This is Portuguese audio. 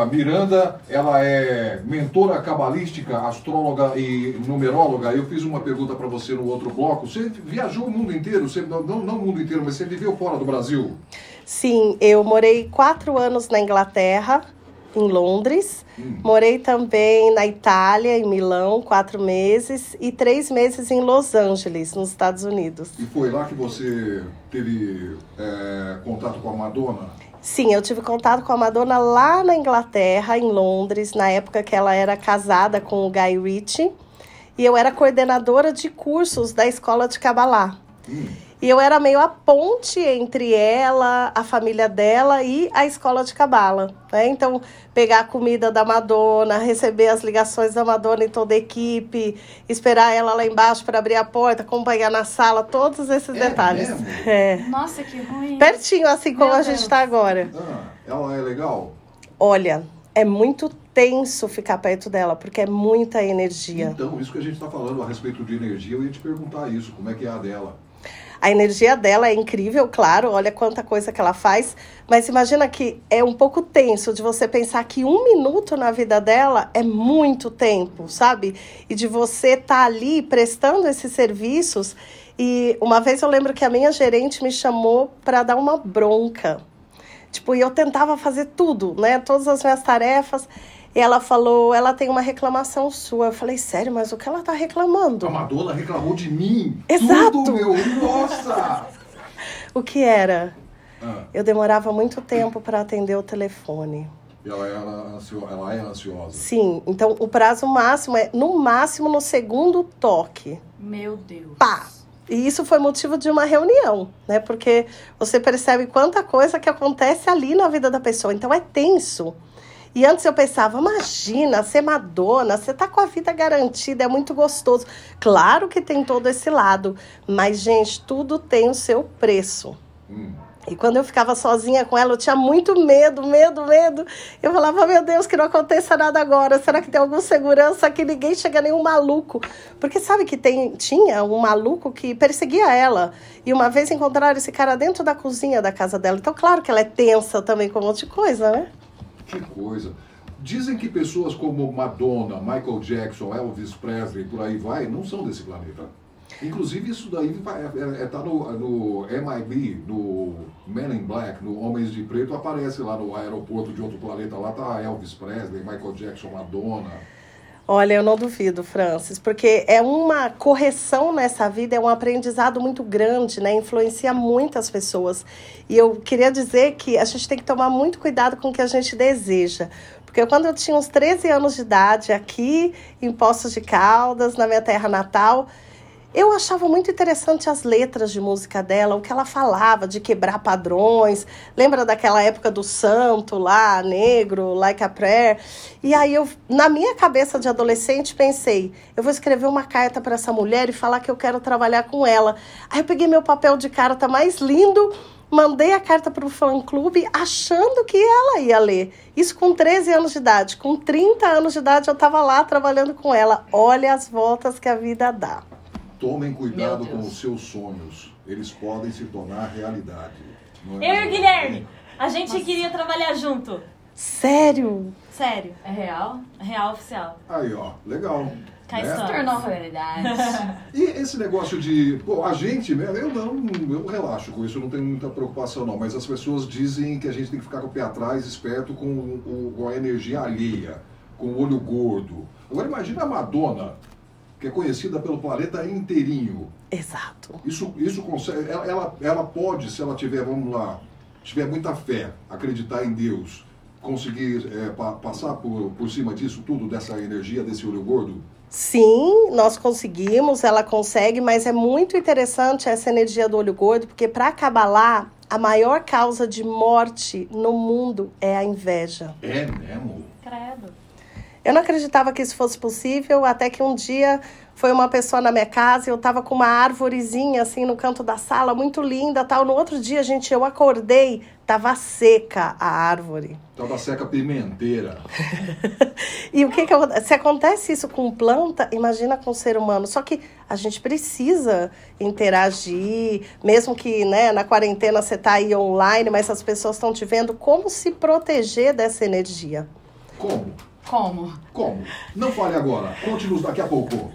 A Miranda, ela é mentora cabalística, astróloga e numeróloga. Eu fiz uma pergunta para você no outro bloco. Você viajou o mundo inteiro, você, não, não o mundo inteiro, mas você viveu fora do Brasil? Sim, eu morei quatro anos na Inglaterra, em Londres. Hum. Morei também na Itália, em Milão, quatro meses. E três meses em Los Angeles, nos Estados Unidos. E foi lá que você teve é, contato com a Madonna? Sim, eu tive contato com a Madonna lá na Inglaterra, em Londres, na época que ela era casada com o Guy Ritchie. E eu era coordenadora de cursos da escola de Kabbalah. Hum. E eu era meio a ponte entre ela, a família dela e a escola de cabala. Né? Então, pegar a comida da Madonna, receber as ligações da Madonna em toda a equipe, esperar ela lá embaixo para abrir a porta, acompanhar na sala, todos esses é detalhes. É. Nossa, que ruim. Pertinho, assim como Meu a gente está agora. Ah, ela é legal? Olha, é muito tenso ficar perto dela, porque é muita energia. Então, isso que a gente está falando a respeito de energia, eu ia te perguntar isso, como é que é a dela? A energia dela é incrível, claro, olha quanta coisa que ela faz, mas imagina que é um pouco tenso de você pensar que um minuto na vida dela é muito tempo, sabe? E de você estar tá ali prestando esses serviços. E uma vez eu lembro que a minha gerente me chamou para dar uma bronca. Tipo, e eu tentava fazer tudo, né? Todas as minhas tarefas. E ela falou, ela tem uma reclamação sua. Eu falei, sério, mas o que ela tá reclamando? A Madonna reclamou de mim. Exato. Tudo, meu. Nossa! o que era? Ah. Eu demorava muito tempo para atender o telefone. Ela é, ela é ansiosa. Sim, então o prazo máximo é no máximo no segundo toque. Meu Deus. Pá! E isso foi motivo de uma reunião, né? Porque você percebe quanta coisa que acontece ali na vida da pessoa. Então é tenso. E antes eu pensava, imagina, ser Madonna, você tá com a vida garantida, é muito gostoso. Claro que tem todo esse lado, mas, gente, tudo tem o seu preço. Hum. E quando eu ficava sozinha com ela, eu tinha muito medo, medo, medo. Eu falava, meu Deus, que não aconteça nada agora. Será que tem alguma segurança que ninguém chega nenhum maluco? Porque sabe que tem, tinha um maluco que perseguia ela. E uma vez encontraram esse cara dentro da cozinha da casa dela. Então, claro que ela é tensa também com um monte de coisa, né? Que coisa. Dizem que pessoas como Madonna, Michael Jackson, Elvis Presley, por aí vai, não são desse planeta. Inclusive, isso daí está é, é, é, no, no MIB, no Men in Black, no Homens de Preto, aparece lá no aeroporto de outro planeta. Lá tá Elvis Presley, Michael Jackson, Madonna. Olha, eu não duvido, Francis, porque é uma correção nessa vida, é um aprendizado muito grande, né? Influencia muitas pessoas. E eu queria dizer que a gente tem que tomar muito cuidado com o que a gente deseja. Porque quando eu tinha uns 13 anos de idade, aqui em Poços de Caldas, na minha terra natal, eu achava muito interessante as letras de música dela, o que ela falava de quebrar padrões. Lembra daquela época do santo lá, negro, like a prayer? E aí eu, na minha cabeça de adolescente, pensei, eu vou escrever uma carta para essa mulher e falar que eu quero trabalhar com ela. Aí eu peguei meu papel de carta mais lindo, mandei a carta para o fã-clube achando que ela ia ler. Isso com 13 anos de idade. Com 30 anos de idade eu estava lá trabalhando com ela. Olha as voltas que a vida dá. Tomem cuidado com os seus sonhos. Eles podem se tornar realidade. É Eu e o Guilherme, a gente Nossa. queria trabalhar junto. Sério? Sério. É real? É real oficial. Aí, ó, legal. Cá né? tornou realidade. e esse negócio de. Pô, a gente, né? Eu não, eu relaxo com isso, eu não tenho muita preocupação, não. Mas as pessoas dizem que a gente tem que ficar com o pé atrás, esperto com, o, com a energia alheia, com o olho gordo. Agora imagina a Madonna que é conhecida pelo planeta inteirinho. Exato. Isso, isso consegue, ela, ela, ela pode, se ela tiver, vamos lá, tiver muita fé, acreditar em Deus, conseguir é, pa, passar por, por cima disso tudo, dessa energia, desse olho gordo? Sim, nós conseguimos, ela consegue, mas é muito interessante essa energia do olho gordo, porque para acabar lá, a maior causa de morte no mundo é a inveja. É mesmo? Credo. Eu não acreditava que isso fosse possível, até que um dia foi uma pessoa na minha casa e eu estava com uma árvorezinha assim no canto da sala, muito linda, tal. No outro dia, gente, eu acordei, tava seca a árvore. Tava seca pimenteira. e o que que se acontece isso com planta, imagina com ser humano. Só que a gente precisa interagir, mesmo que, né, na quarentena você tá aí online, mas as pessoas estão te vendo como se proteger dessa energia. Como? Como? Como? Não fale agora. Conte-nos daqui a pouco.